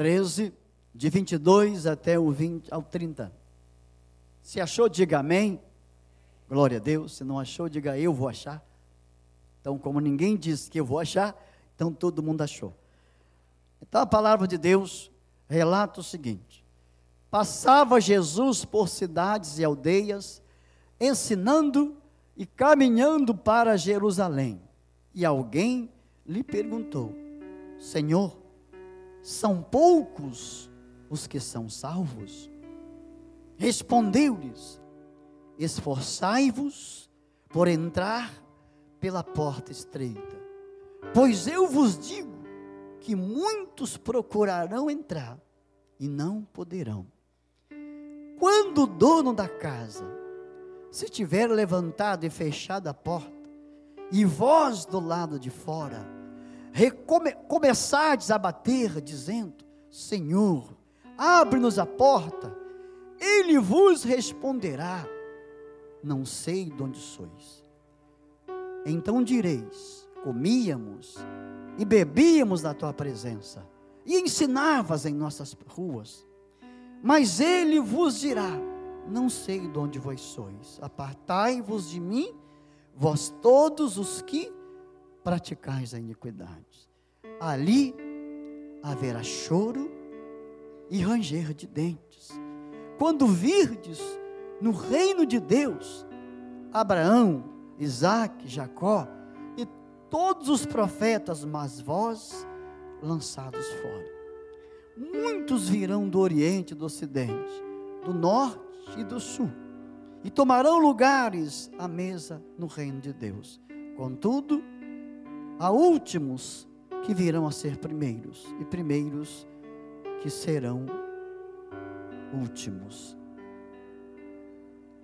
13, de 22 até o 20 ao 30. Se achou, diga amém. Glória a Deus. Se não achou, diga eu vou achar. Então, como ninguém disse que eu vou achar, então todo mundo achou. Então a palavra de Deus relata o seguinte: Passava Jesus por cidades e aldeias, ensinando e caminhando para Jerusalém. E alguém lhe perguntou: Senhor, são poucos os que são salvos? Respondeu-lhes: Esforçai-vos por entrar pela porta estreita, pois eu vos digo que muitos procurarão entrar e não poderão. Quando o dono da casa se tiver levantado e fechado a porta, e vós do lado de fora, recome, a bater, dizendo: Senhor, abre-nos a porta, ele vos responderá: Não sei de onde sois. Então direis: Comíamos e bebíamos na tua presença, e ensinavas em nossas ruas. Mas ele vos dirá: Não sei de onde vós sois, apartai-vos de mim, vós todos os que praticais a iniquidade. Ali haverá choro e ranger de dentes. Quando virdes no reino de Deus, Abraão, Isaac, Jacó, todos os profetas, mas vós lançados fora. Muitos virão do Oriente e do Ocidente, do Norte e do Sul, e tomarão lugares à mesa no reino de Deus. Contudo, há últimos que virão a ser primeiros, e primeiros que serão últimos.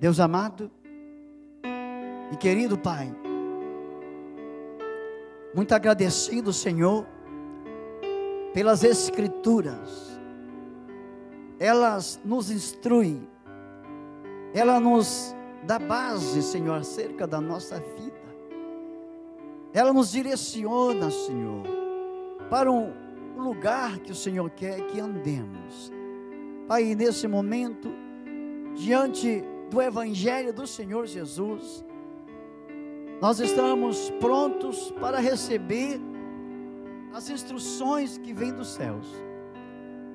Deus amado e querido Pai, muito agradecido, Senhor, pelas Escrituras. Elas nos instruem, ela nos dá base, Senhor, acerca da nossa vida. Ela nos direciona, Senhor, para um lugar que o Senhor quer que andemos. Pai, nesse momento, diante do Evangelho do Senhor Jesus, nós estamos prontos para receber as instruções que vêm dos céus.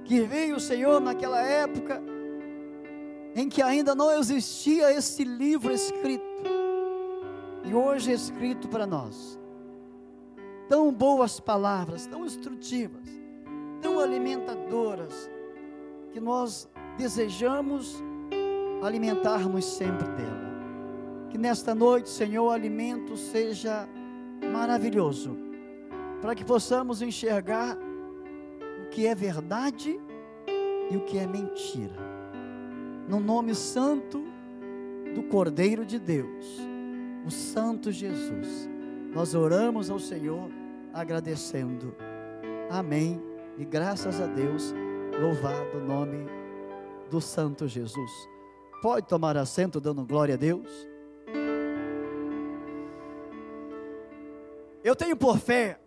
Que veio o Senhor naquela época em que ainda não existia esse livro escrito. E hoje é escrito para nós. Tão boas palavras, tão instrutivas, tão alimentadoras, que nós desejamos alimentarmos sempre dela. Que nesta noite, Senhor, o alimento seja maravilhoso, para que possamos enxergar o que é verdade e o que é mentira. No nome santo do Cordeiro de Deus, o Santo Jesus, nós oramos ao Senhor agradecendo. Amém. E graças a Deus, louvado o nome do Santo Jesus. Pode tomar assento dando glória a Deus. Eu tenho por fé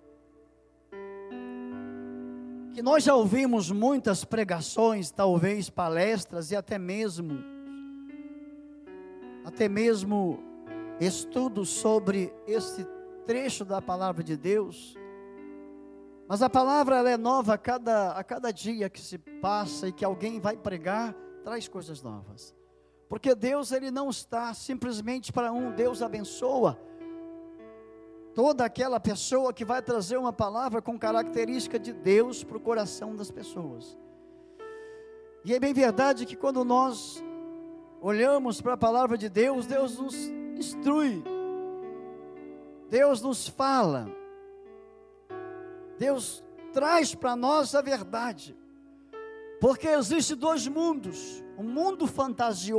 que nós já ouvimos muitas pregações, talvez palestras e até mesmo até mesmo estudos sobre esse trecho da palavra de Deus. Mas a palavra ela é nova a cada, a cada dia que se passa e que alguém vai pregar, traz coisas novas. Porque Deus ele não está simplesmente para um, Deus abençoa toda aquela pessoa que vai trazer uma palavra com característica de Deus para o coração das pessoas. E é bem verdade que quando nós olhamos para a palavra de Deus, Deus nos instrui, Deus nos fala, Deus traz para nós a verdade, porque existe dois mundos: um mundo fantasioso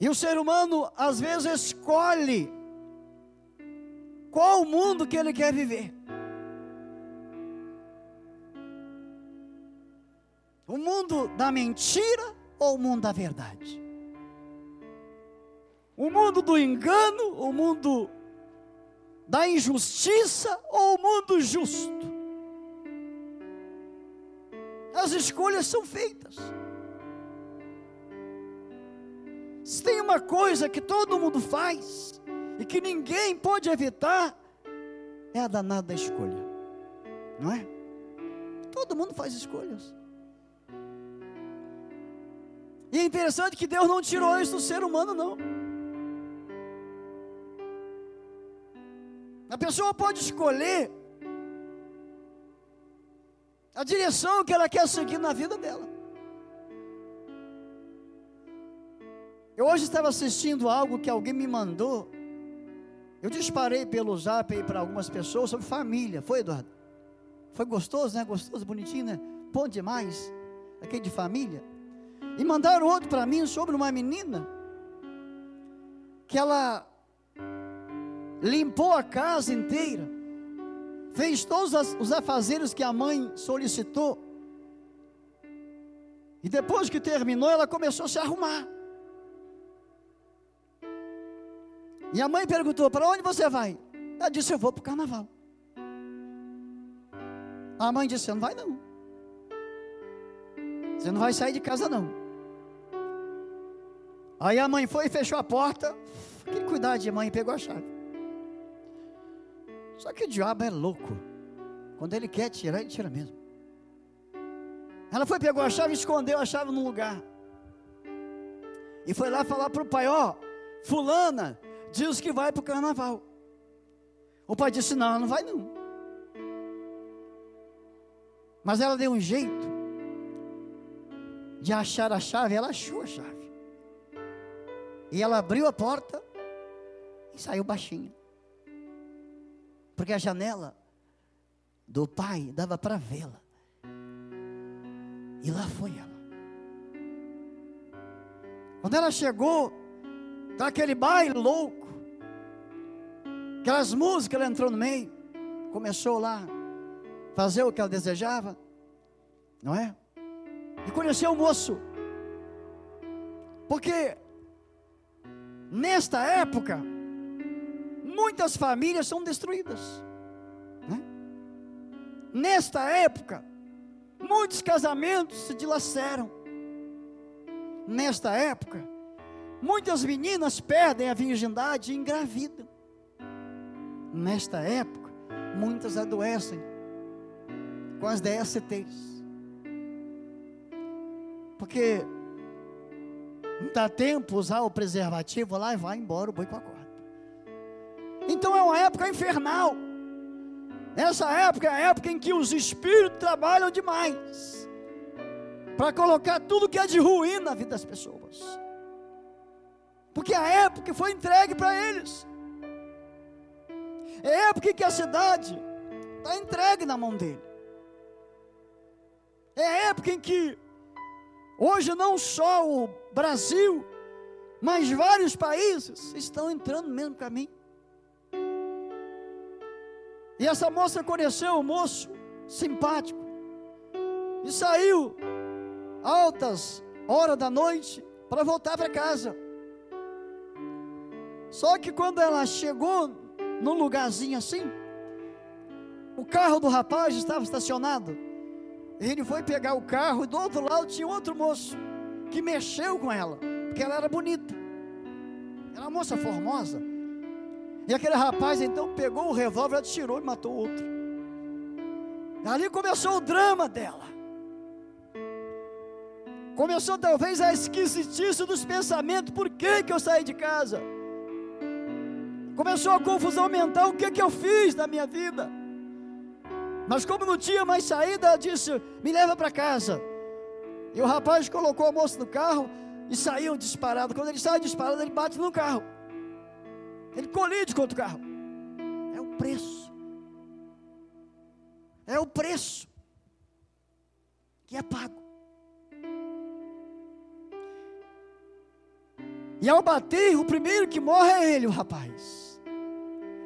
E o ser humano, às vezes, escolhe qual o mundo que ele quer viver. O mundo da mentira ou o mundo da verdade? O mundo do engano, o mundo da injustiça ou o mundo justo? As escolhas são feitas. Se tem uma coisa que todo mundo faz e que ninguém pode evitar, é a danada da escolha, não é? Todo mundo faz escolhas. E é interessante que Deus não tirou isso do ser humano, não. A pessoa pode escolher a direção que ela quer seguir na vida dela. Eu hoje estava assistindo algo que alguém me mandou. Eu disparei pelo zap aí para algumas pessoas sobre família. Foi, Eduardo? Foi gostoso, né? Gostoso, bonitinho, né? Bom demais. Aquele de família. E mandaram outro para mim sobre uma menina que ela limpou a casa inteira, fez todos os afazeres que a mãe solicitou. E depois que terminou, ela começou a se arrumar. E a mãe perguntou: Para onde você vai? Ela disse: Eu vou para o carnaval. A mãe disse: Você não vai, não. Você não vai sair de casa, não. Aí a mãe foi e fechou a porta. Que cuidado de mãe, pegou a chave. Só que o diabo é louco. Quando ele quer tirar, ele tira mesmo. Ela foi, pegou a chave e escondeu a chave num lugar. E foi lá falar para o pai: Ó, Fulana, diz que vai para o carnaval. O pai disse: Não, não vai não. Mas ela deu um jeito de achar a chave, ela achou a chave. E ela abriu a porta e saiu baixinho. Porque a janela do pai dava para vê-la. E lá foi ela. Quando ela chegou, tá aquele baile louco. Aquelas músicas, ela entrou no meio, começou lá fazer o que ela desejava, não é? E conheceu o moço, porque nesta época muitas famílias são destruídas. Né? Nesta época, muitos casamentos se dilaceram. Nesta época, muitas meninas perdem a virgindade e engravidam nesta época, muitas adoecem com as DSTs. Porque não dá tempo usar o preservativo lá e vai embora o boi com a corda. Então é uma época infernal. Essa época é a época em que os espíritos trabalham demais para colocar tudo que é de ruim na vida das pessoas. Porque a época foi entregue para eles. É época que a cidade está entregue na mão dele. É época em que hoje não só o Brasil, mas vários países estão entrando no mesmo caminho. E essa moça conheceu um moço simpático e saiu altas horas da noite para voltar para casa. Só que quando ela chegou num lugarzinho assim. O carro do rapaz estava estacionado. Ele foi pegar o carro e do outro lado tinha outro moço que mexeu com ela, porque ela era bonita. Era uma moça formosa. E aquele rapaz então pegou o revólver, atirou e matou o outro. Ali começou o drama dela. Começou talvez a esquisitice dos pensamentos: por que, que eu saí de casa? Começou a confusão mental: o que, que eu fiz na minha vida? Mas como não tinha mais saída, ela disse: me leva para casa. E o rapaz colocou a moça no carro e saiu disparado. Quando ele sai disparado, ele bate no carro. Ele colide contra o carro. É o preço. É o preço que é pago. E ao bater, o primeiro que morre é ele, o rapaz.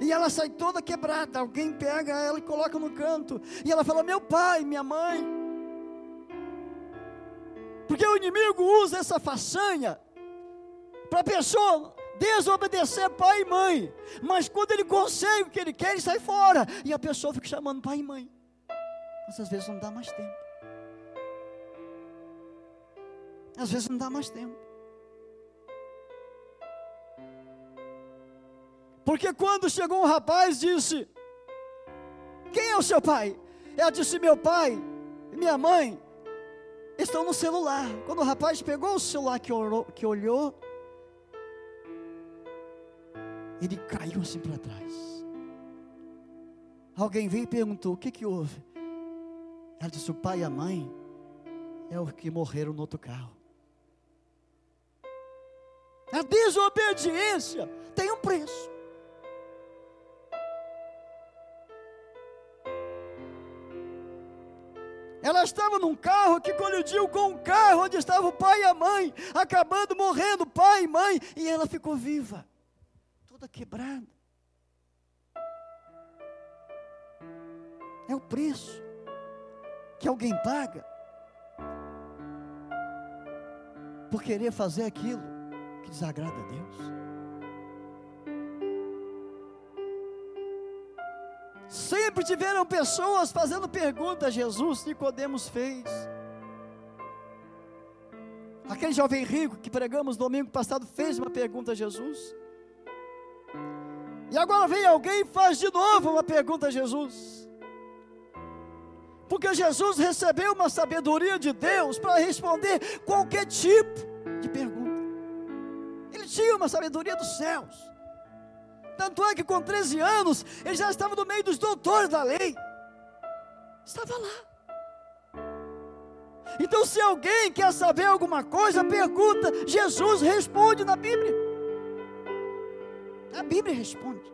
E ela sai toda quebrada. Alguém pega ela e coloca no canto. E ela fala: Meu pai, minha mãe. Porque o inimigo usa essa façanha para a pessoa desobedecer pai e mãe. Mas quando ele consegue o que ele quer, ele sai fora. E a pessoa fica chamando pai e mãe. Mas às vezes não dá mais tempo. Às vezes não dá mais tempo. Porque quando chegou um rapaz, disse: Quem é o seu pai? Ela disse: Meu pai e minha mãe estão no celular. Quando o rapaz pegou o celular que, orou, que olhou, ele caiu assim para trás. Alguém veio e perguntou: O que, que houve? Ela disse: O pai e a mãe é o que morreram no outro carro. A desobediência tem um preço. Ela estava num carro que colidiu com um carro onde estava o pai e a mãe, acabando morrendo, pai e mãe, e ela ficou viva toda quebrada. É o preço que alguém paga por querer fazer aquilo que desagrada a Deus. Sempre tiveram pessoas fazendo perguntas Jesus, Nicodemos fez. Aquele jovem rico que pregamos domingo passado fez uma pergunta a Jesus. E agora vem alguém e faz de novo uma pergunta a Jesus. Porque Jesus recebeu uma sabedoria de Deus para responder qualquer tipo de pergunta. Ele tinha uma sabedoria dos céus. Tanto é que com 13 anos, ele já estava no meio dos doutores da lei. Estava lá. Então, se alguém quer saber alguma coisa, pergunta, Jesus responde na Bíblia. A Bíblia responde.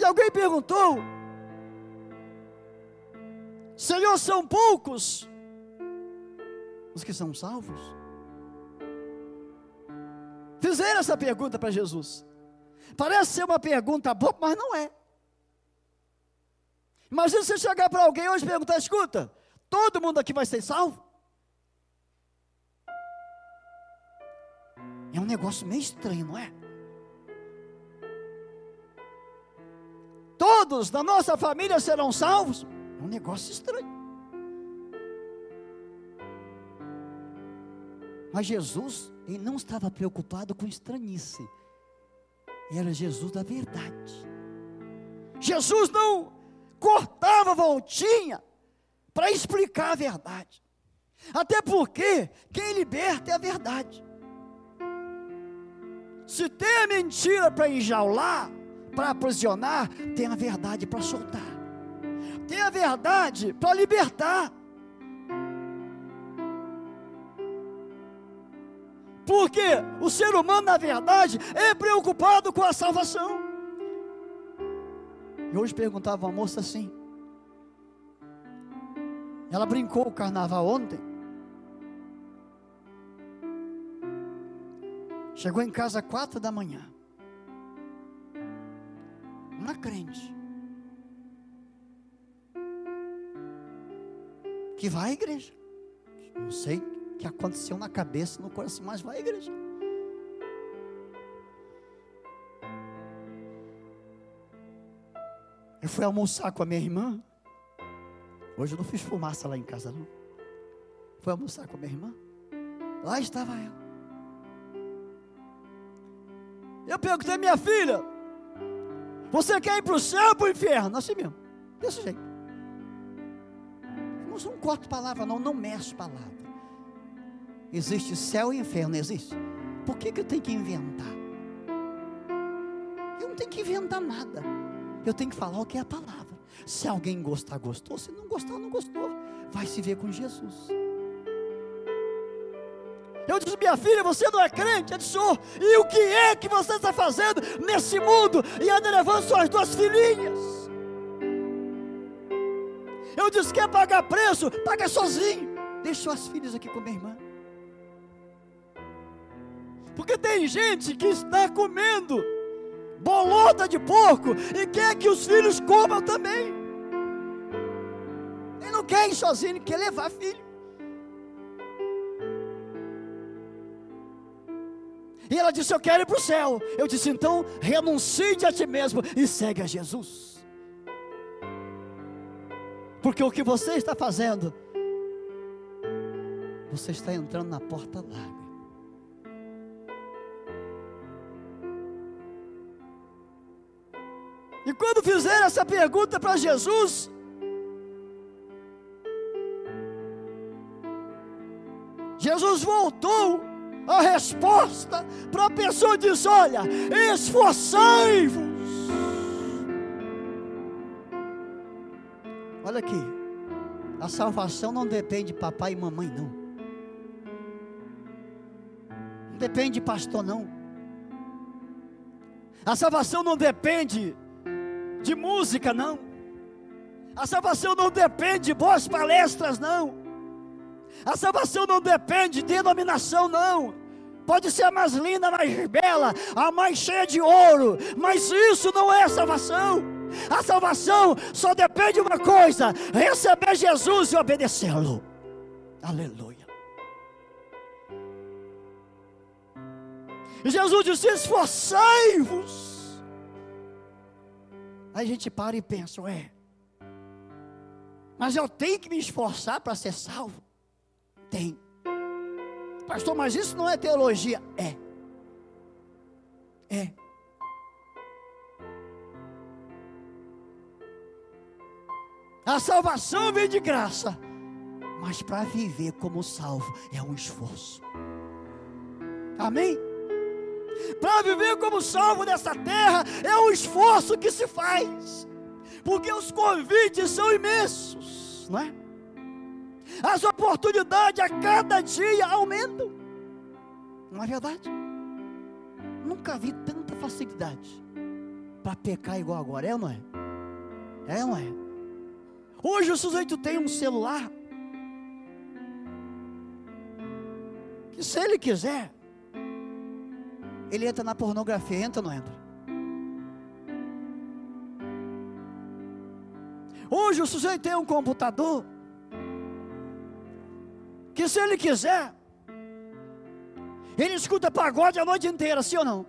E alguém perguntou: Senhor, são poucos os que são salvos? Fizeram essa pergunta para Jesus. Parece ser uma pergunta boa, mas não é. Imagina você chegar para alguém hoje e perguntar: escuta, todo mundo aqui vai ser salvo? É um negócio meio estranho, não é? Todos da nossa família serão salvos? É um negócio estranho. Mas Jesus, ele não estava preocupado com estranhice. Era Jesus da verdade. Jesus não cortava voltinha para explicar a verdade. Até porque quem liberta é a verdade. Se tem a mentira para enjaular, para aprisionar, tem a verdade para soltar. Tem a verdade para libertar. Porque o ser humano, na verdade, é preocupado com a salvação. E hoje perguntava uma moça assim. Ela brincou o carnaval ontem. Chegou em casa quatro da manhã. Uma crente. Que vai à igreja. Não sei que aconteceu na cabeça, no coração, mas vai à igreja. Eu fui almoçar com a minha irmã. Hoje eu não fiz fumaça lá em casa, não. Fui almoçar com a minha irmã. Lá estava ela. Eu perguntei, minha filha, você quer ir para o céu ou para o inferno? Assim mesmo, desse jeito. Irmãos, não corto palavra, não, não meço palavra. Existe céu e inferno, existe. Por que, que eu tenho que inventar? Eu não tenho que inventar nada. Eu tenho que falar o que é a palavra. Se alguém gostar, gostou. Se não gostar, não gostou. Vai se ver com Jesus. Eu disse, minha filha, você não é crente? Ela disse, oh, e o que é que você está fazendo nesse mundo? E anda levando suas duas filhinhas. Eu disse, quer pagar preço? Paga sozinho. Deixe suas filhas aqui com minha irmã. Porque tem gente que está comendo bolota de porco e quer que os filhos comam também. quer ir sozinho, quer levar filho. E ela disse: Eu quero ir para o céu. Eu disse: Então renuncie a ti mesmo e segue a Jesus. Porque o que você está fazendo, você está entrando na porta larga. E quando fizer essa pergunta para Jesus, Jesus voltou a resposta para a pessoa e diz: Olha, esforçai-vos. Olha aqui, a salvação não depende de papai e mamãe, não. Não depende de pastor, não. A salvação não depende de música, não. A salvação não depende de boas palestras, não. A salvação não depende de denominação, não. Pode ser a mais linda, a mais bela, a mais cheia de ouro, mas isso não é salvação. A salvação só depende de uma coisa: receber Jesus e obedecê-lo. Aleluia. Jesus disse: esforçai-vos Aí a gente para e pensa, ué, mas eu tenho que me esforçar para ser salvo? Tem. Pastor, mas isso não é teologia? É. É. A salvação vem de graça, mas para viver como salvo é um esforço. Amém? Para viver como salvo nessa terra é um esforço que se faz, porque os convites são imensos, não é? As oportunidades a cada dia aumentam, não é verdade? Nunca vi tanta facilidade para pecar igual agora, é ou não é? É ou não é? Hoje o sujeito tem um celular que se ele quiser, ele entra na pornografia, entra ou não entra? Hoje o sujeito tem um computador que se ele quiser, ele escuta pagode a noite inteira, sim ou não?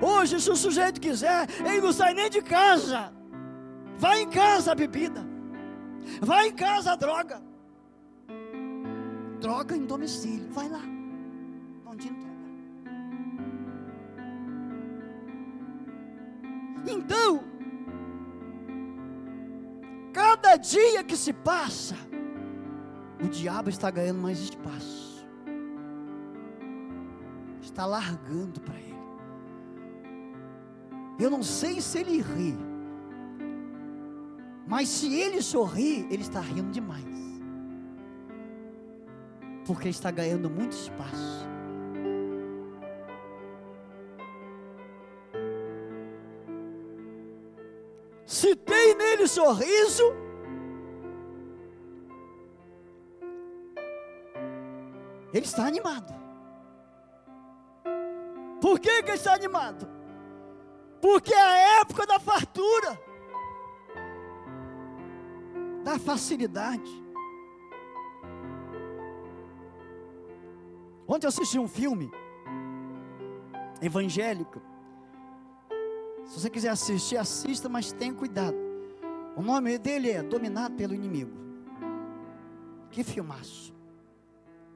Hoje, se o sujeito quiser, ele não sai nem de casa. Vai em casa a bebida. Vai em casa a droga. Droga em domicílio. Vai lá. Então, cada dia que se passa, o diabo está ganhando mais espaço, está largando para ele. Eu não sei se ele ri, mas se ele sorrir, ele está rindo demais, porque está ganhando muito espaço. Nele sorriso, ele está animado. Por que, que ele está animado? Porque é a época da fartura, da facilidade. Ontem eu assisti um filme evangélico se você quiser assistir, assista, mas tenha cuidado. O nome dele é Dominado pelo Inimigo. Que filmaço.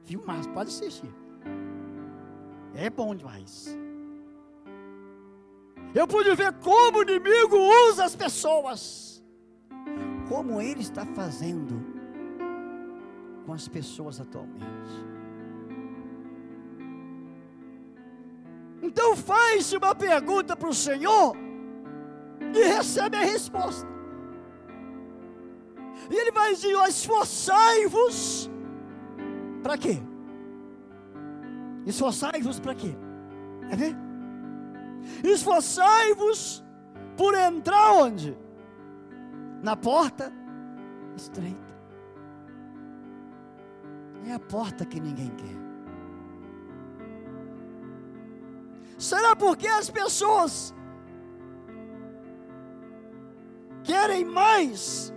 Filmaço, pode assistir. É bom demais. Eu pude ver como o inimigo usa as pessoas. Como ele está fazendo com as pessoas atualmente. Então faz uma pergunta para o Senhor e recebe a resposta. E ele vai dizer: esforçai-vos para quê? Esforçai-vos para quê? Quer ver? Esforçai-vos por entrar onde? Na porta estreita. É a porta que ninguém quer. Será porque as pessoas querem mais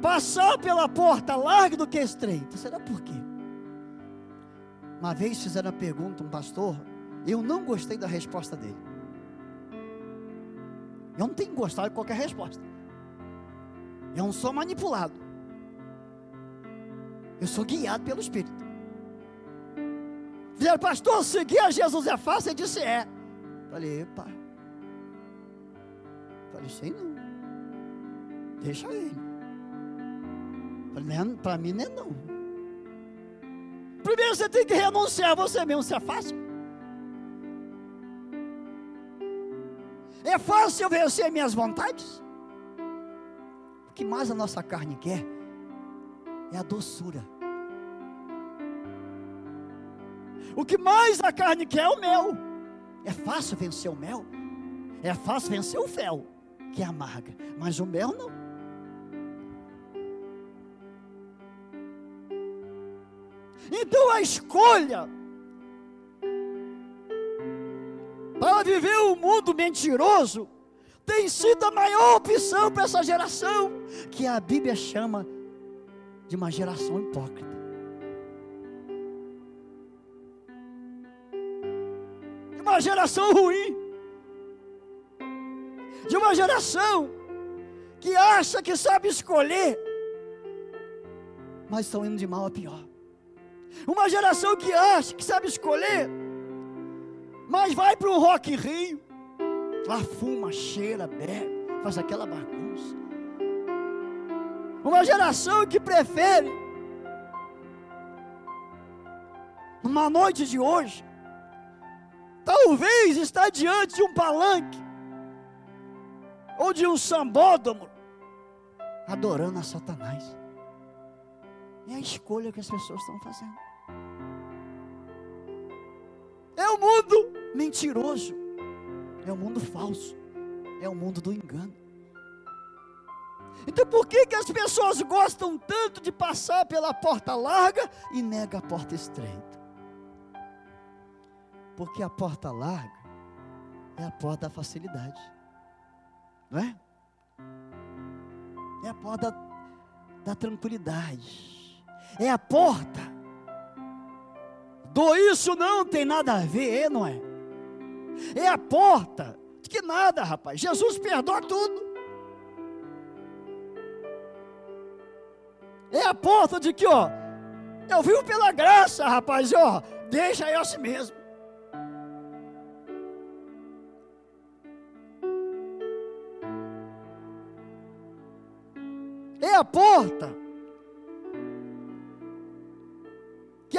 passar pela porta larga do que estreita. Será por quê? Uma vez fizeram a pergunta um pastor, eu não gostei da resposta dele. Eu não tenho gostado de qualquer resposta. Eu não sou manipulado. Eu sou guiado pelo Espírito. Fizeram, pastor, seguir a Jesus é fácil? Ele disse, é. Falei, epa. Falei, sei não. Deixa ele. Para mim não é não. Primeiro você tem que renunciar a você mesmo, se é fácil. É fácil eu vencer minhas vontades? O que mais a nossa carne quer é a doçura. O que mais a carne quer é o mel. É fácil vencer o mel. É fácil vencer o fel, que é amarga. Mas o mel não. Então a escolha para viver um mundo mentiroso tem sido a maior opção para essa geração, que a Bíblia chama de uma geração hipócrita. De uma geração ruim. De uma geração que acha que sabe escolher, mas estão indo de mal a pior. Uma geração que acha que sabe escolher, mas vai para um Rock Rio, lá fuma, cheira, bebe, faz aquela bagunça. Uma geração que prefere, numa noite de hoje, talvez estar diante de um palanque, ou de um sambódromo, adorando a Satanás. É a escolha que as pessoas estão fazendo. É o mundo mentiroso. É o mundo falso. É o mundo do engano. Então por que, que as pessoas gostam tanto de passar pela porta larga e nega a porta estreita? Porque a porta larga é a porta da facilidade. Não é? É a porta da, da tranquilidade é a porta. Do isso não tem nada a ver, é, não é? É a porta. De que nada, rapaz. Jesus perdoa tudo. É a porta de que, ó, eu vivo pela graça, rapaz, ó, deixa eu assim mesmo. É a porta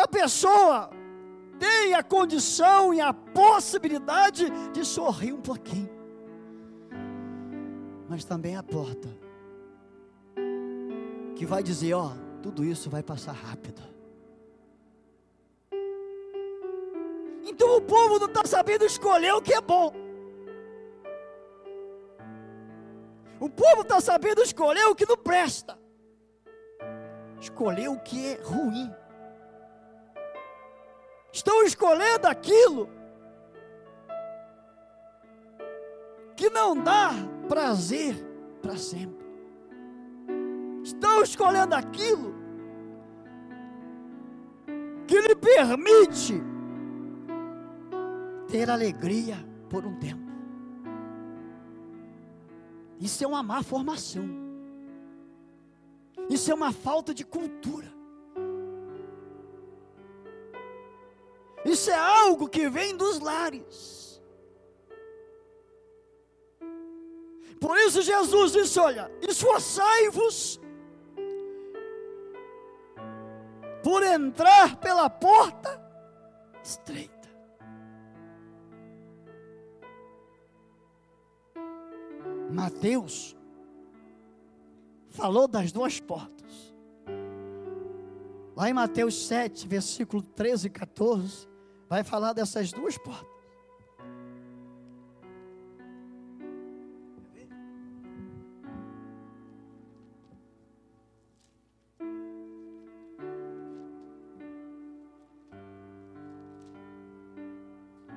pessoa tem a condição e a possibilidade de sorrir um pouquinho, mas também a porta que vai dizer: Ó, tudo isso vai passar rápido. Então o povo não está sabendo escolher o que é bom. O povo está sabendo escolher o que não presta, escolher o que é ruim estão escolhendo aquilo que não dá prazer para sempre. Estão escolhendo aquilo que lhe permite ter alegria por um tempo. Isso é uma má formação. Isso é uma falta de cultura. Isso é algo que vem dos lares. Por isso Jesus disse: Olha, esforçai-vos por entrar pela porta estreita. Mateus falou das duas portas. Lá em Mateus 7, versículo 13 e 14, vai falar dessas duas portas.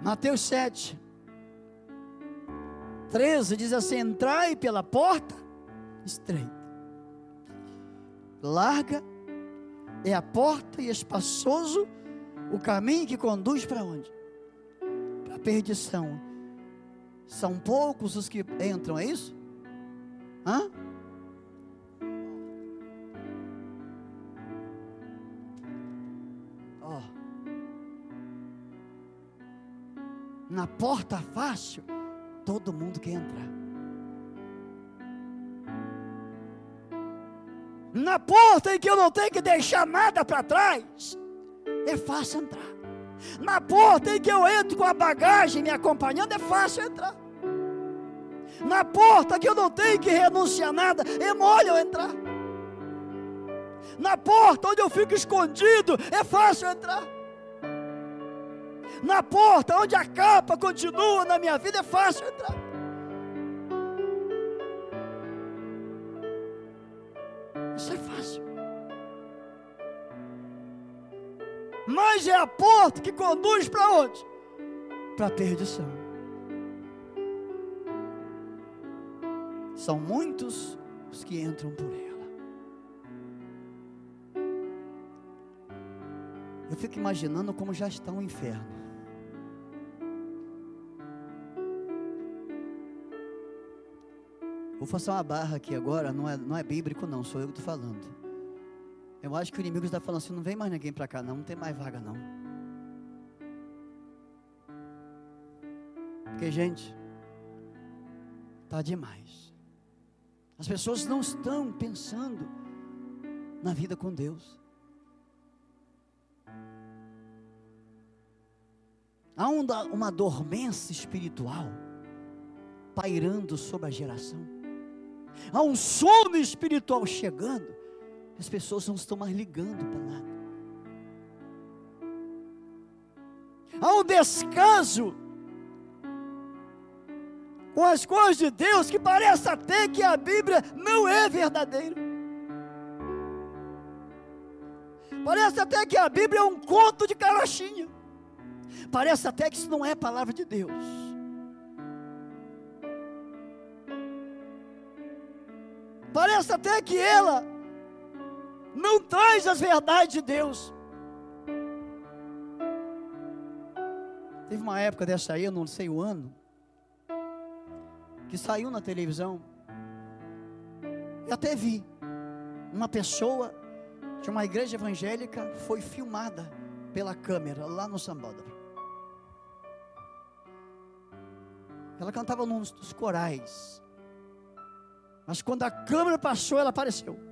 Mateus 7, 13 diz assim: Entrai pela porta estreita. larga é a porta e espaçoso o caminho que conduz para onde? Para a perdição. São poucos os que entram, é isso? Hã? Ó. Na porta fácil, todo mundo quer entrar. na porta em que eu não tenho que deixar nada para trás, é fácil entrar. Na porta em que eu entro com a bagagem me acompanhando, é fácil entrar. Na porta que eu não tenho que renunciar nada, é mole eu entrar. Na porta onde eu fico escondido, é fácil entrar. Na porta onde a capa continua na minha vida, é fácil entrar. Mas é a porta que conduz para onde? Para a perdição. São muitos os que entram por ela. Eu fico imaginando como já está o inferno. Vou fazer uma barra aqui agora, não é, não é bíblico não, sou eu que estou falando. Eu acho que o inimigo está falando assim, não vem mais ninguém para cá não, não tem mais vaga não. Porque, gente, está demais. As pessoas não estão pensando na vida com Deus. Há uma dormência espiritual pairando sobre a geração. Há um sono espiritual chegando. As pessoas não estão mais ligando para nada. Há um descaso com as coisas de Deus que parece até que a Bíblia não é verdadeira. Parece até que a Bíblia é um conto de carochinha. Parece até que isso não é palavra de Deus. Parece até que ela não traz as verdades de Deus. Teve uma época dessa aí, eu não sei o ano, que saiu na televisão. E até vi uma pessoa de uma igreja evangélica foi filmada pela câmera lá no Sambódromo. Ela cantava nos dos corais. Mas quando a câmera passou, ela apareceu.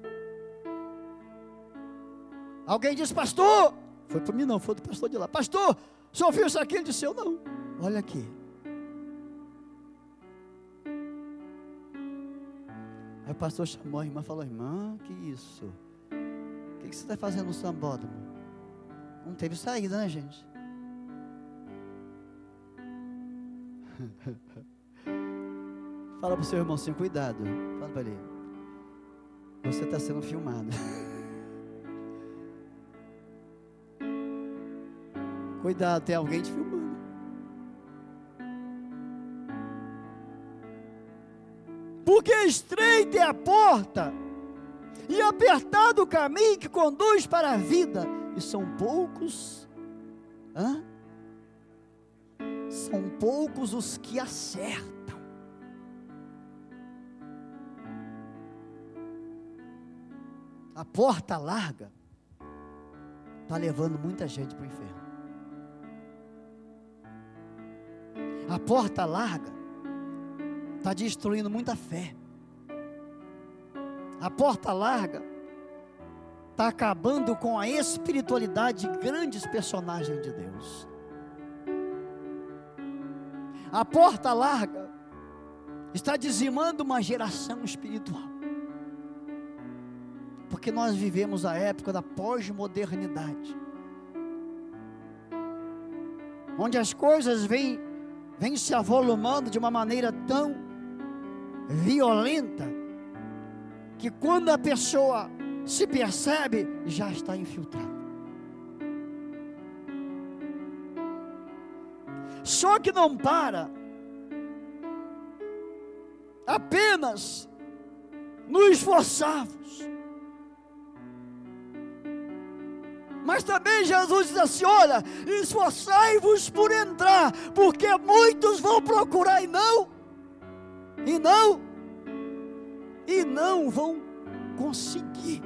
Alguém disse, pastor, foi para mim não, foi do pastor de lá. Pastor, o senhor ouviu isso aqui? Ele disse, eu não. Olha aqui. Aí o pastor chamou a irmã e falou, irmã, que isso? O que, você está fazendo no sambódromo? Não teve saída, né, gente? Fala para o seu irmão assim, cuidado. Fala para ele. Você está sendo filmado. cuidado, tem alguém te filmando. Porque estreita é a porta e apertado o caminho que conduz para a vida, e são poucos, hã? são poucos os que acertam. a porta larga está levando muita gente para o inferno. A porta larga está destruindo muita fé. A porta larga está acabando com a espiritualidade de grandes personagens de Deus. A porta larga está dizimando uma geração espiritual porque nós vivemos a época da pós-modernidade, onde as coisas vêm, vêm se avolumando de uma maneira tão violenta, que quando a pessoa se percebe, já está infiltrada. Só que não para apenas nos esforçarmos Mas também Jesus diz assim: olha, esforçai-vos por entrar, porque muitos vão procurar e não, e não, e não vão conseguir.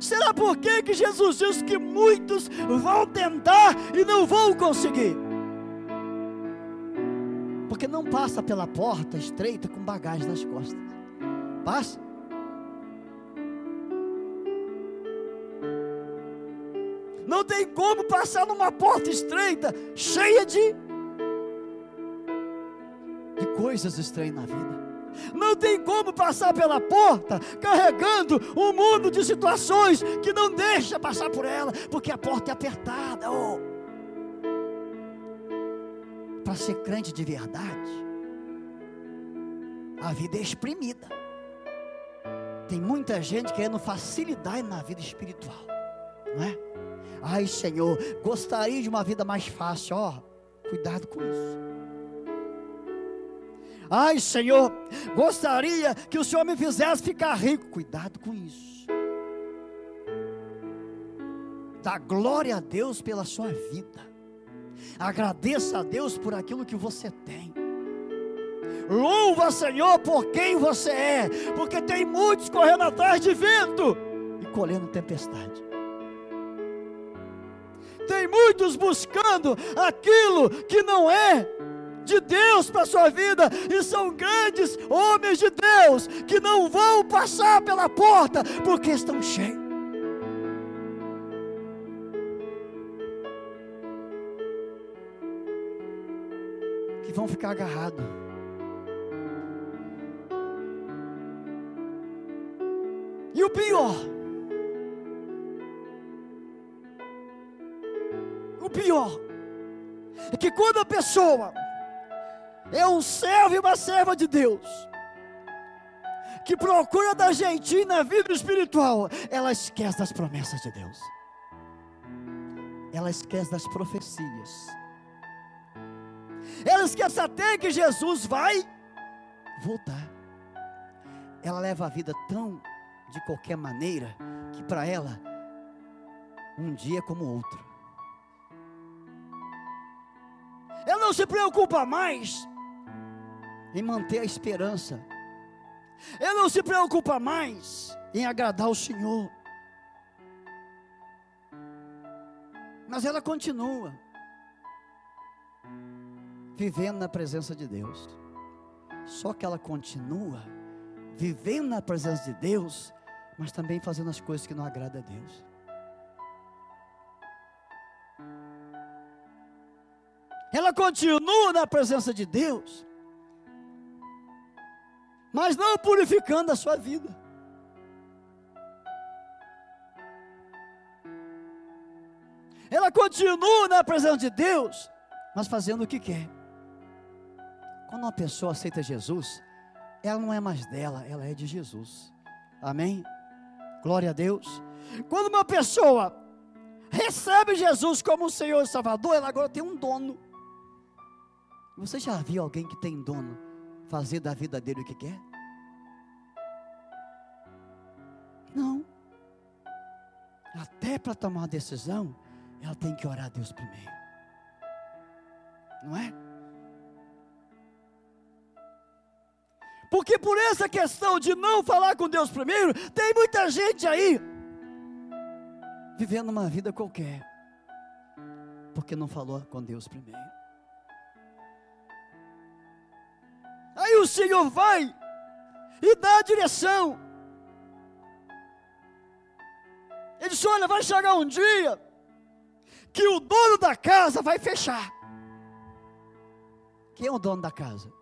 Será por que, que Jesus diz que muitos vão tentar e não vão conseguir? Porque não passa pela porta estreita com bagagem nas costas. Passa. Não tem como passar numa porta estreita, cheia de, de coisas estranhas na vida. Não tem como passar pela porta carregando um mundo de situações que não deixa passar por ela, porque a porta é apertada. Oh. Para ser crente de verdade, a vida é exprimida. Tem muita gente querendo facilidade na vida espiritual, não é? Ai, Senhor, gostaria de uma vida mais fácil. Ó, cuidado com isso. Ai, Senhor, gostaria que o Senhor me fizesse ficar rico. Cuidado com isso. Dá glória a Deus pela sua vida. Agradeça a Deus por aquilo que você tem. Louva, Senhor, por quem você é, porque tem muitos correndo atrás de vento e colhendo tempestade. Muitos buscando aquilo que não é de Deus para a sua vida, e são grandes homens de Deus que não vão passar pela porta porque estão cheios. Que vão ficar agarrados. E o pior, pior é que quando a pessoa é um servo e uma serva de Deus, que procura da gente na vida espiritual, ela esquece das promessas de Deus, ela esquece das profecias, ela esquece até que Jesus vai voltar. Ela leva a vida tão de qualquer maneira que para ela um dia é como outro. Se preocupa mais em manter a esperança. Ela não se preocupa mais em agradar o Senhor. Mas ela continua vivendo na presença de Deus. Só que ela continua vivendo na presença de Deus, mas também fazendo as coisas que não agradam a Deus. Ela continua na presença de Deus, mas não purificando a sua vida. Ela continua na presença de Deus, mas fazendo o que quer. Quando uma pessoa aceita Jesus, ela não é mais dela, ela é de Jesus. Amém? Glória a Deus. Quando uma pessoa recebe Jesus como Senhor e Salvador, ela agora tem um dono. Você já viu alguém que tem dono fazer da vida dele o que quer? Não. Até para tomar uma decisão, ela tem que orar a Deus primeiro. Não é? Porque por essa questão de não falar com Deus primeiro, tem muita gente aí vivendo uma vida qualquer, porque não falou com Deus primeiro. Aí o Senhor vai e dá a direção. Ele disse: Olha, vai chegar um dia que o dono da casa vai fechar. Quem é o dono da casa?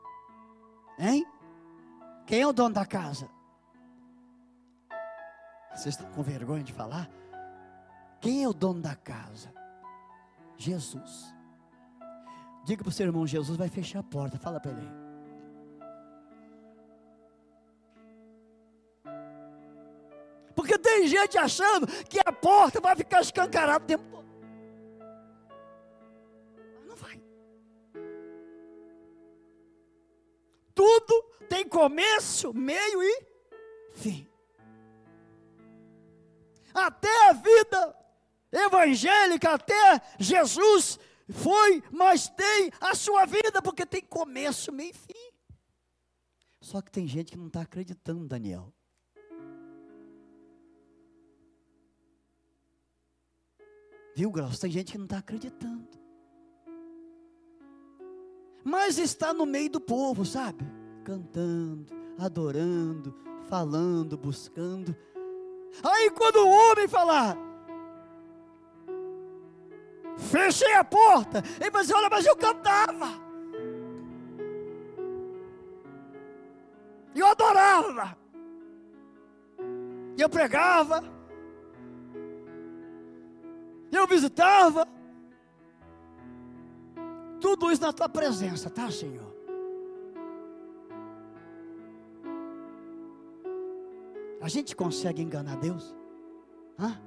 Hein? Quem é o dono da casa? Vocês estão com vergonha de falar? Quem é o dono da casa? Jesus. Diga para o seu irmão: Jesus vai fechar a porta. Fala para ele. Tem gente achando que a porta vai ficar escancarada o tempo todo. Não vai. Tudo tem começo, meio e fim. Até a vida evangélica até Jesus foi, mas tem a sua vida, porque tem começo, meio e fim. Só que tem gente que não está acreditando, Daniel. Viu, Graus? Tem gente que não está acreditando. Mas está no meio do povo, sabe? Cantando, adorando, falando, buscando. Aí quando o homem falar, fechei a porta, ele vai dizer, olha, mas eu cantava. Eu adorava. Eu pregava. Eu visitava. Tudo isso na tua presença, tá, Senhor? A gente consegue enganar Deus? Hã?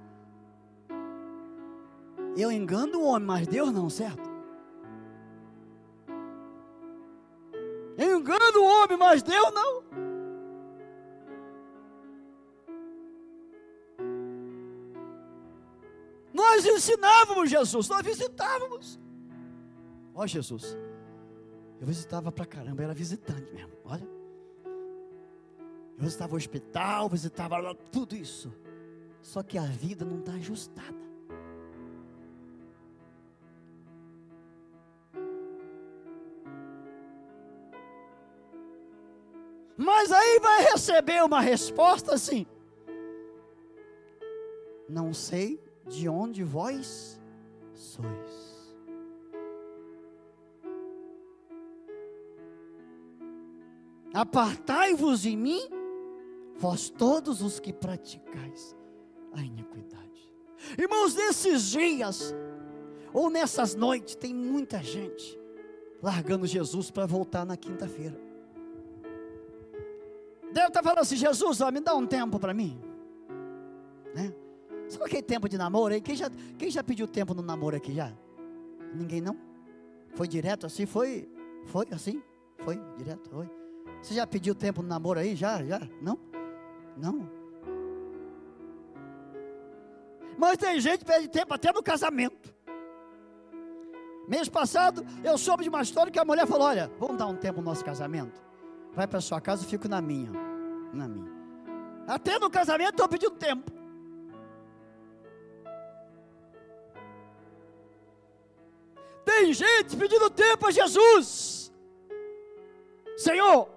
Eu engano o homem, mas Deus não, certo? Eu engano o homem, mas Deus não. Ensinávamos Jesus, nós visitávamos. Ó Jesus, eu visitava pra caramba, era visitante mesmo, olha. Eu visitava o hospital, visitava tudo isso. Só que a vida não está ajustada. Mas aí vai receber uma resposta assim: Não sei de onde vós sois. Apartai-vos de mim, vós todos os que praticais a iniquidade. Irmãos, nesses dias, ou nessas noites, tem muita gente largando Jesus para voltar na quinta-feira. Deve estar falando assim: Jesus, ó, me dá um tempo para mim. Né? Sabe aquele tempo de namoro aí? Quem já, quem já pediu tempo no namoro aqui já? Ninguém não? Foi direto assim? Foi? Foi assim? Foi direto? Foi. Você já pediu tempo no namoro aí? Já? Já? Não? Não. Mas tem gente que pede tempo até no casamento. Mês passado, eu soube de uma história que a mulher falou: Olha, vamos dar um tempo no nosso casamento. Vai para sua casa, eu fico na minha. Na minha. Até no casamento estou pedindo tempo. Tem gente pedindo tempo a Jesus. Senhor,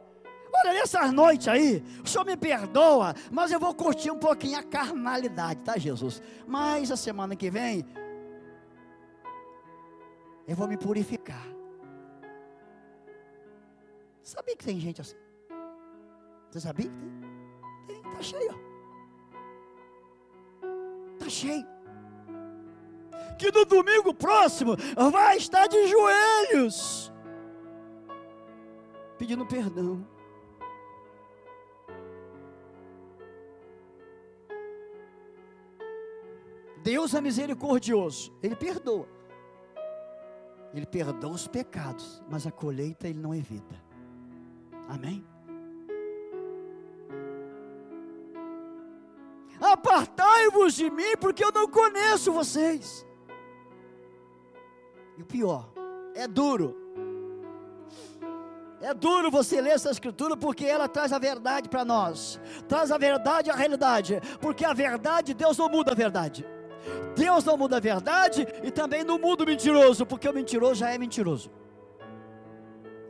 Olha, nessas noites aí, o Senhor me perdoa, mas eu vou curtir um pouquinho a carnalidade, tá, Jesus? Mas a semana que vem, eu vou me purificar. Sabia que tem gente assim? Você sabia que tem? Tem, tá cheio. Tá cheio. Que no domingo próximo vai estar de joelhos, pedindo perdão. Deus é misericordioso, Ele perdoa. Ele perdoa os pecados, mas a colheita Ele não evita. Amém? Apartai-vos de mim, porque eu não conheço vocês. E o pior, é duro. É duro você ler essa escritura porque ela traz a verdade para nós. Traz a verdade a realidade. Porque a verdade, Deus não muda a verdade. Deus não muda a verdade e também não muda o mentiroso, porque o mentiroso já é mentiroso.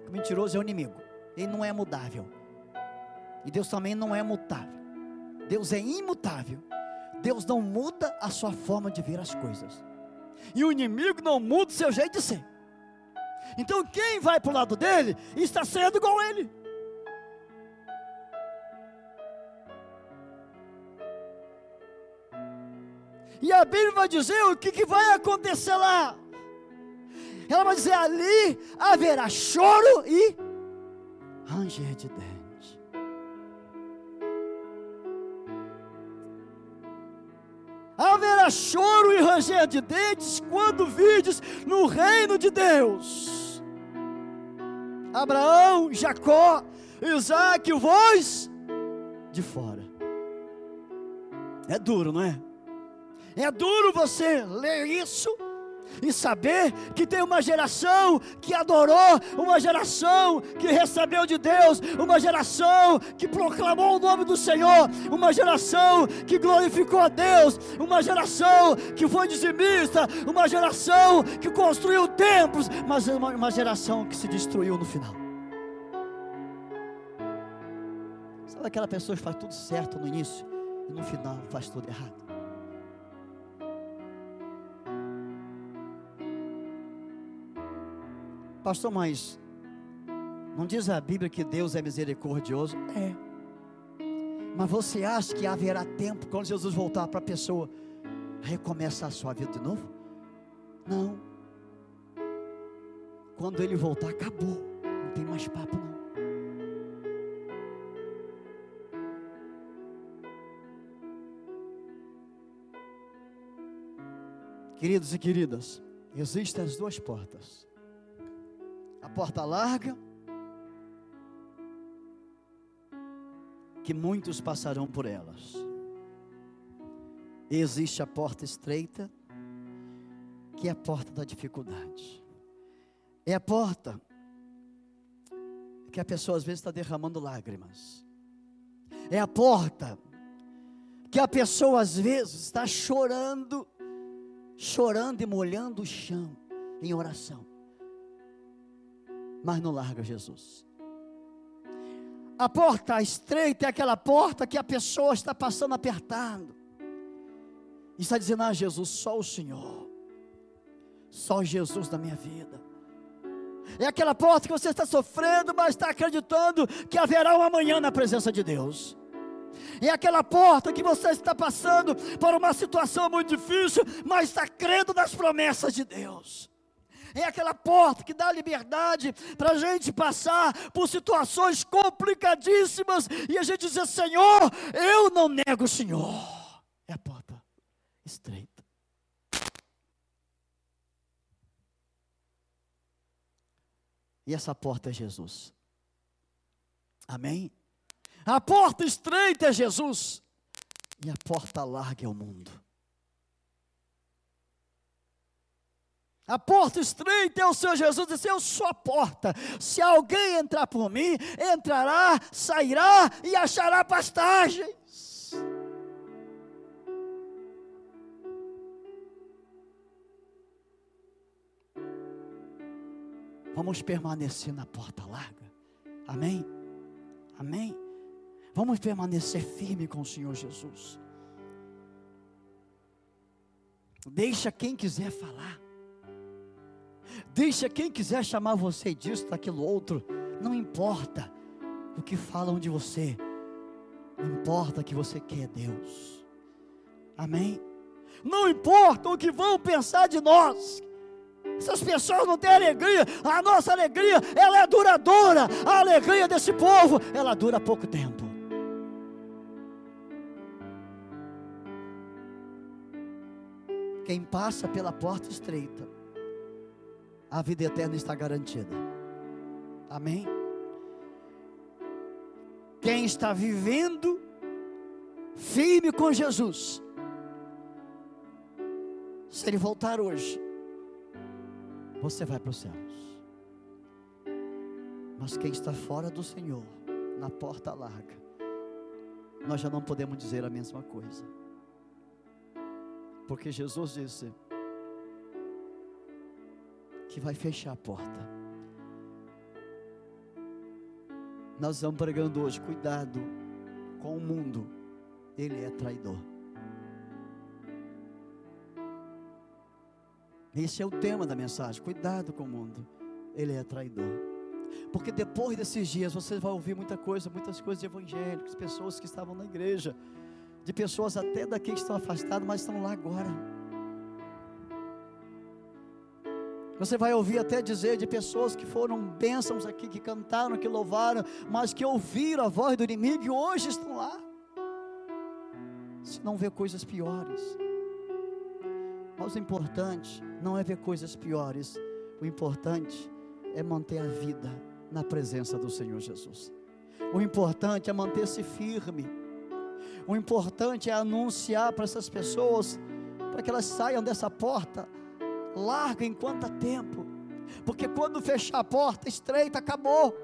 O mentiroso é o inimigo, ele não é mudável. E Deus também não é mutável. Deus é imutável. Deus não muda a sua forma de ver as coisas. E o inimigo não muda o seu jeito de ser. Então quem vai para o lado dele está sendo igual a ele. E a Bíblia vai dizer o que, que vai acontecer lá. Ela vai dizer: ali haverá choro e ranger de dente. Choro e ranger de dentes quando vides no reino de Deus. Abraão, Jacó, Isaac, voz de fora. É duro, não é? É duro você ler isso e saber que tem uma geração que adorou, uma geração que recebeu de Deus, uma geração que proclamou o nome do Senhor, uma geração que glorificou a Deus, uma geração que foi dizimista, uma geração que construiu templos, mas uma, uma geração que se destruiu no final. Sabe aquela pessoa que faz tudo certo no início e no final faz tudo errado? Pastor, mas não diz a Bíblia que Deus é misericordioso? É. Mas você acha que haverá tempo quando Jesus voltar para a pessoa recomeçar a sua vida de novo? Não. Quando ele voltar, acabou. Não tem mais papo, não. Queridos e queridas, existem as duas portas a porta larga, que muitos passarão por elas. existe a porta estreita, que é a porta da dificuldade. É a porta que a pessoa às vezes está derramando lágrimas. É a porta que a pessoa às vezes está chorando, chorando e molhando o chão em oração mas não larga Jesus. A porta estreita é aquela porta que a pessoa está passando apertando. E está dizendo: Ah, Jesus, só o Senhor. Só Jesus na minha vida. É aquela porta que você está sofrendo, mas está acreditando que haverá um amanhã na presença de Deus. É aquela porta que você está passando por uma situação muito difícil, mas está crendo nas promessas de Deus é aquela porta que dá liberdade para a gente passar por situações complicadíssimas e a gente dizer: Senhor, eu não nego o Senhor. É a porta estreita. E essa porta é Jesus. Amém? A porta estreita é Jesus. E a porta larga é o mundo. A porta estreita é o Senhor Jesus, disse: Eu sou a porta. Se alguém entrar por mim, entrará, sairá e achará pastagens. Vamos permanecer na porta larga. Amém? Amém? Vamos permanecer firme com o Senhor Jesus. Deixa quem quiser falar. Deixa quem quiser chamar você disso, daquilo outro, não importa o que falam de você, importa que você quer Deus. Amém? Não importa o que vão pensar de nós. Essas pessoas não têm alegria, a nossa alegria, ela é duradoura. A alegria desse povo, ela dura pouco tempo. Quem passa pela porta estreita, a vida eterna está garantida. Amém? Quem está vivendo firme com Jesus, se ele voltar hoje, você vai para os céus. Mas quem está fora do Senhor, na porta larga, nós já não podemos dizer a mesma coisa. Porque Jesus disse: que vai fechar a porta. Nós estamos pregando hoje, cuidado com o mundo, ele é traidor. Esse é o tema da mensagem, cuidado com o mundo, ele é traidor. Porque depois desses dias você vai ouvir muita coisa, muitas coisas de evangélicos, pessoas que estavam na igreja, de pessoas até daqui que estão afastadas, mas estão lá agora Você vai ouvir até dizer de pessoas que foram bênçãos aqui, que cantaram, que louvaram, mas que ouviram a voz do inimigo e hoje estão lá. Se não vê coisas piores. Mas o importante não é ver coisas piores. O importante é manter a vida na presença do Senhor Jesus. O importante é manter-se firme. O importante é anunciar para essas pessoas para que elas saiam dessa porta larga enquanto há tempo, porque quando fechar a porta estreita, acabou.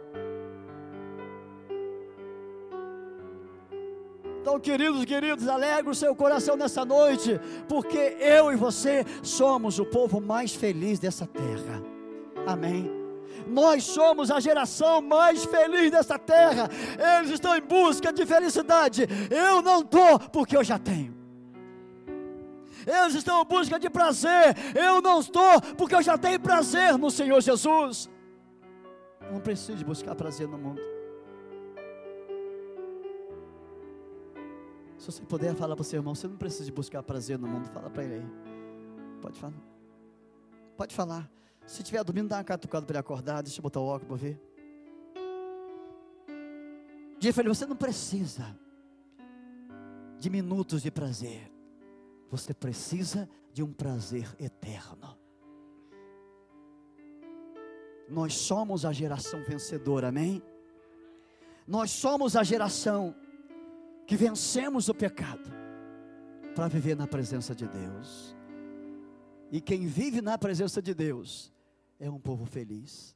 Então, queridos, queridos, alegre o seu coração nessa noite, porque eu e você somos o povo mais feliz dessa terra. Amém. Nós somos a geração mais feliz dessa terra. Eles estão em busca de felicidade. Eu não estou, porque eu já tenho. Eles estão em busca de prazer. Eu não estou, porque eu já tenho prazer no Senhor Jesus. Não preciso de buscar prazer no mundo. Se você puder falar para o seu irmão, você não precisa de buscar prazer no mundo, fala para ele aí. Pode falar. Pode falar. Se tiver dormindo, dá uma catucada para ele acordar, deixa eu botar o óculos para ver. Diga para ele, você não precisa de minutos de prazer. Você precisa de um prazer eterno. Nós somos a geração vencedora, amém? Nós somos a geração que vencemos o pecado para viver na presença de Deus. E quem vive na presença de Deus é um povo feliz.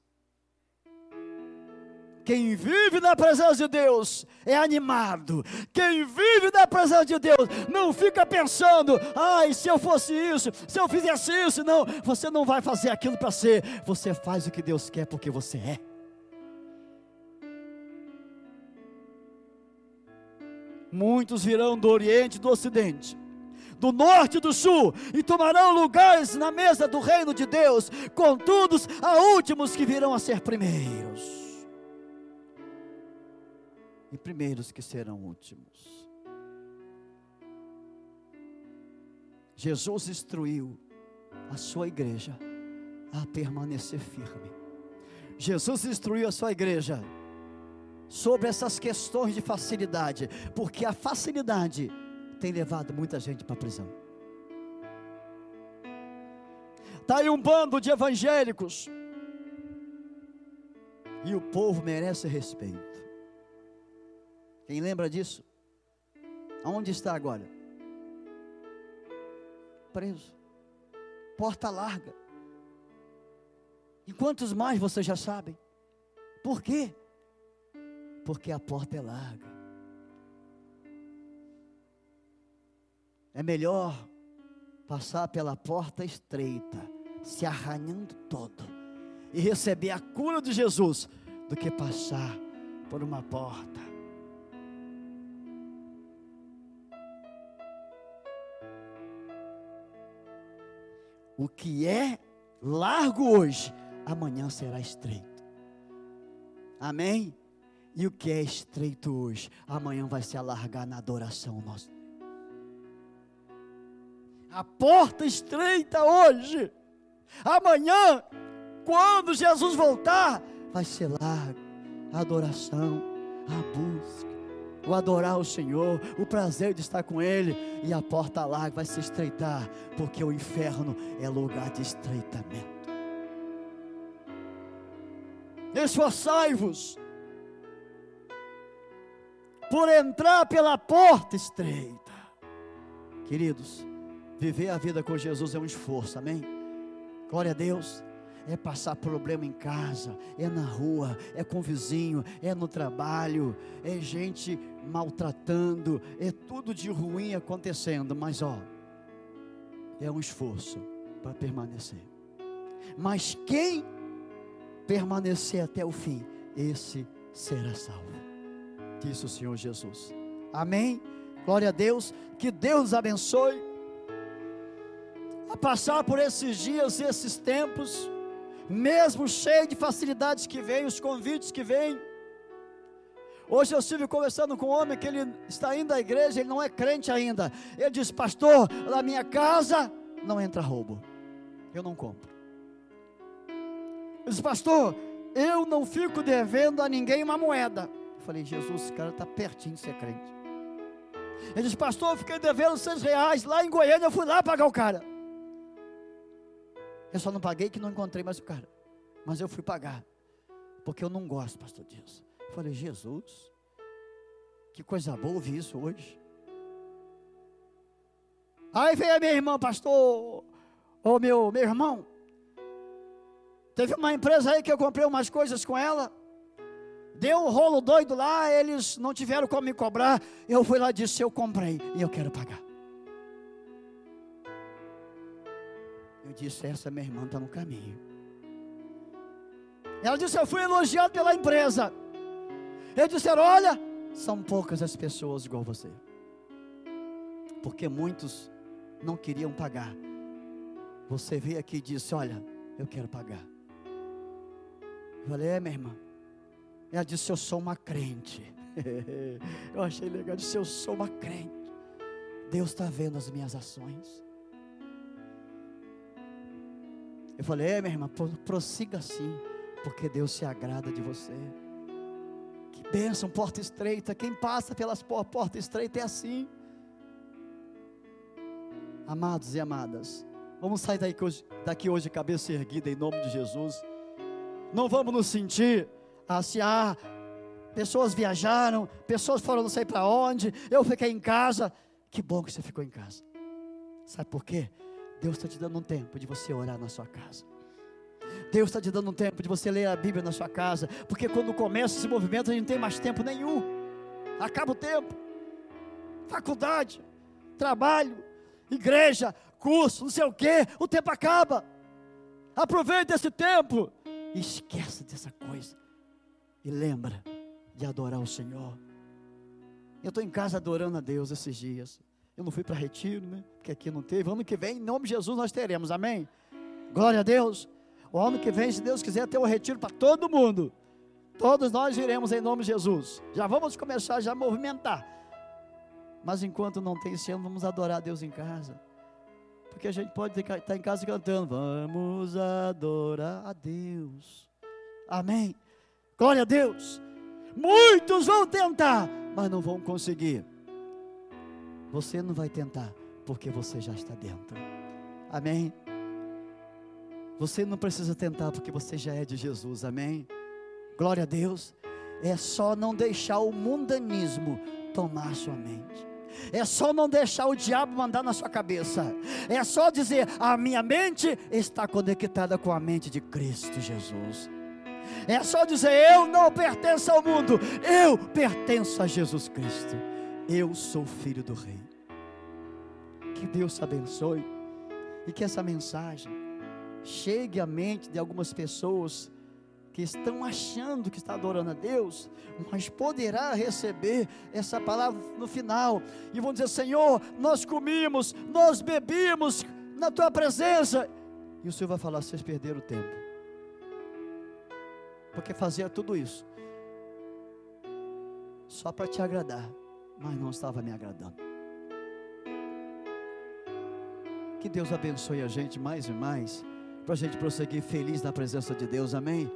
Quem vive na presença de Deus é animado. Quem vive na presença de Deus não fica pensando, ai, se eu fosse isso, se eu fizesse isso. Não, você não vai fazer aquilo para ser. Você faz o que Deus quer porque você é. Muitos virão do Oriente e do Ocidente, do Norte e do Sul, e tomarão lugares na mesa do reino de Deus. Contudo, há últimos que virão a ser primeiros, e primeiros que serão últimos. Jesus instruiu a sua igreja a permanecer firme. Jesus instruiu a sua igreja sobre essas questões de facilidade, porque a facilidade tem levado muita gente para a prisão. Está aí um bando de evangélicos, e o povo merece respeito. Quem lembra disso? Aonde está agora? Preso, porta larga. E quantos mais vocês já sabem? Por quê? porque a porta é larga. É melhor passar pela porta estreita, se arranhando todo, e receber a cura de Jesus, do que passar por uma porta. O que é largo hoje, amanhã será estreito. Amém? E o que é estreito hoje, amanhã vai se alargar na adoração nossa. A porta estreita hoje, amanhã, quando Jesus voltar, vai ser larga a adoração, a busca, o adorar o Senhor, o prazer de estar com Ele, e a porta larga vai se estreitar, porque o inferno é lugar de estreitamento. Esforçai-vos por entrar pela porta estreita. Queridos, viver a vida com Jesus é um esforço, amém? Glória a Deus. É passar problema em casa, é na rua, é com o vizinho, é no trabalho, é gente maltratando, é tudo de ruim acontecendo, mas ó, é um esforço para permanecer. Mas quem permanecer até o fim, esse será salvo disse o Senhor Jesus. Amém? Glória a Deus. Que Deus abençoe a passar por esses dias e esses tempos, mesmo cheio de facilidades que vêm, os convites que vêm. Hoje eu estive conversando com um homem que ele está indo à igreja, ele não é crente ainda. Ele disse: Pastor, na minha casa não entra roubo, eu não compro. Ele disse: Pastor, eu não fico devendo a ninguém uma moeda falei, Jesus, esse cara está pertinho de ser crente. Ele disse, pastor, eu fiquei devendo seis reais lá em Goiânia, eu fui lá pagar o cara. Eu só não paguei que não encontrei mais o cara. Mas eu fui pagar. Porque eu não gosto, pastor disso. Eu falei, Jesus, que coisa boa ouvir isso hoje. Aí veio a minha irmã, pastor, ô meu, meu irmão. Teve uma empresa aí que eu comprei umas coisas com ela. Deu um rolo doido lá, eles não tiveram como me cobrar. Eu fui lá e disse: Eu comprei e eu quero pagar. Eu disse: Essa minha irmã está no caminho. Ela disse: Eu fui elogiado pela empresa. Eles disseram: Olha, são poucas as pessoas igual você. Porque muitos não queriam pagar. Você veio aqui e disse: Olha, eu quero pagar. Eu falei: É, minha irmã. Ela disse: Eu sou uma crente. eu achei legal. Ela disse: Eu sou uma crente. Deus está vendo as minhas ações. Eu falei: É, minha irmã, prossiga assim, porque Deus se agrada de você. Que bênção, porta estreita. Quem passa pelas portas estreitas é assim. Amados e amadas, vamos sair daqui hoje, daqui hoje cabeça erguida em nome de Jesus. Não vamos nos sentir assim, ah, pessoas viajaram, pessoas foram não sei para onde, eu fiquei em casa. Que bom que você ficou em casa. Sabe por quê? Deus está te dando um tempo de você orar na sua casa. Deus está te dando um tempo de você ler a Bíblia na sua casa, porque quando começa esse movimento a gente não tem mais tempo nenhum. Acaba o tempo. Faculdade, trabalho, igreja, curso, não sei o que, o tempo acaba. Aproveite esse tempo e esqueça dessa coisa. E lembra de adorar o Senhor. Eu estou em casa adorando a Deus esses dias. Eu não fui para retiro, né? Porque aqui não teve. Ano que vem, em nome de Jesus, nós teremos. Amém? Glória a Deus. O ano que vem, se Deus quiser, ter um retiro para todo mundo. Todos nós iremos em nome de Jesus. Já vamos começar já a movimentar. Mas enquanto não tem esse ano, vamos adorar a Deus em casa. Porque a gente pode estar tá em casa cantando: Vamos adorar a Deus. Amém. Glória a Deus. Muitos vão tentar, mas não vão conseguir. Você não vai tentar, porque você já está dentro. Amém. Você não precisa tentar, porque você já é de Jesus. Amém. Glória a Deus. É só não deixar o mundanismo tomar sua mente. É só não deixar o diabo mandar na sua cabeça. É só dizer: a minha mente está conectada com a mente de Cristo Jesus. É só dizer: eu não pertenço ao mundo, eu pertenço a Jesus Cristo. Eu sou filho do Rei. Que Deus te abençoe e que essa mensagem chegue à mente de algumas pessoas que estão achando que está adorando a Deus, mas poderá receber essa palavra no final e vão dizer: Senhor, nós comimos, nós bebimos na tua presença. E o Senhor vai falar: vocês perderam o tempo, porque fazia tudo isso só para te agradar, mas não estava me agradando. Que Deus abençoe a gente mais e mais, para a gente prosseguir feliz na presença de Deus, amém?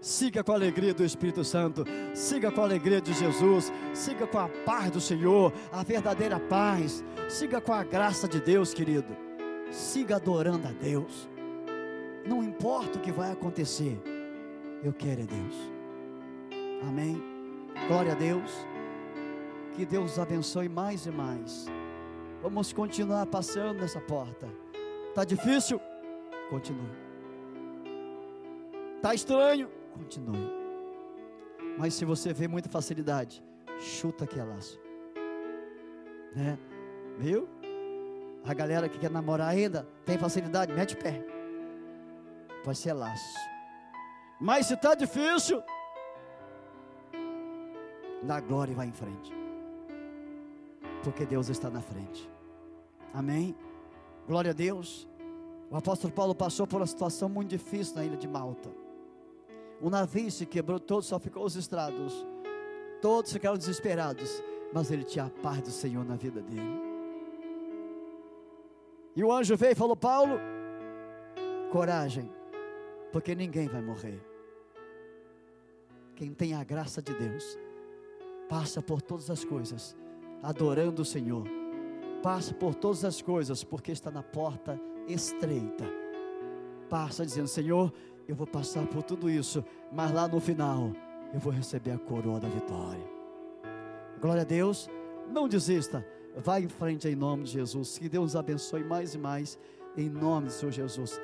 Siga com a alegria do Espírito Santo, siga com a alegria de Jesus, siga com a paz do Senhor, a verdadeira paz, siga com a graça de Deus, querido. Siga adorando a Deus. Não importa o que vai acontecer, eu quero é Deus. Amém. Glória a Deus. Que Deus abençoe mais e mais. Vamos continuar passando nessa porta. Tá difícil? Continue. Tá estranho? continue. Mas se você vê muita facilidade, chuta que é laço. Né? Viu? A galera que quer namorar ainda tem facilidade, mete pé. Pode ser laço. Mas se está difícil, na glória vai em frente. Porque Deus está na frente. Amém? Glória a Deus. O apóstolo Paulo passou por uma situação muito difícil na ilha de Malta. O navio se quebrou todo, só ficou os estrados. Todos ficaram desesperados, mas ele tinha a paz do Senhor na vida dele. E o anjo veio e falou: Paulo, coragem, porque ninguém vai morrer. Quem tem a graça de Deus, passa por todas as coisas, adorando o Senhor. Passa por todas as coisas, porque está na porta estreita. Passa dizendo: Senhor, eu vou passar por tudo isso, mas lá no final eu vou receber a coroa da vitória. Glória a Deus, não desista, Vá em frente em nome de Jesus. Que Deus abençoe mais e mais em nome do Senhor Jesus.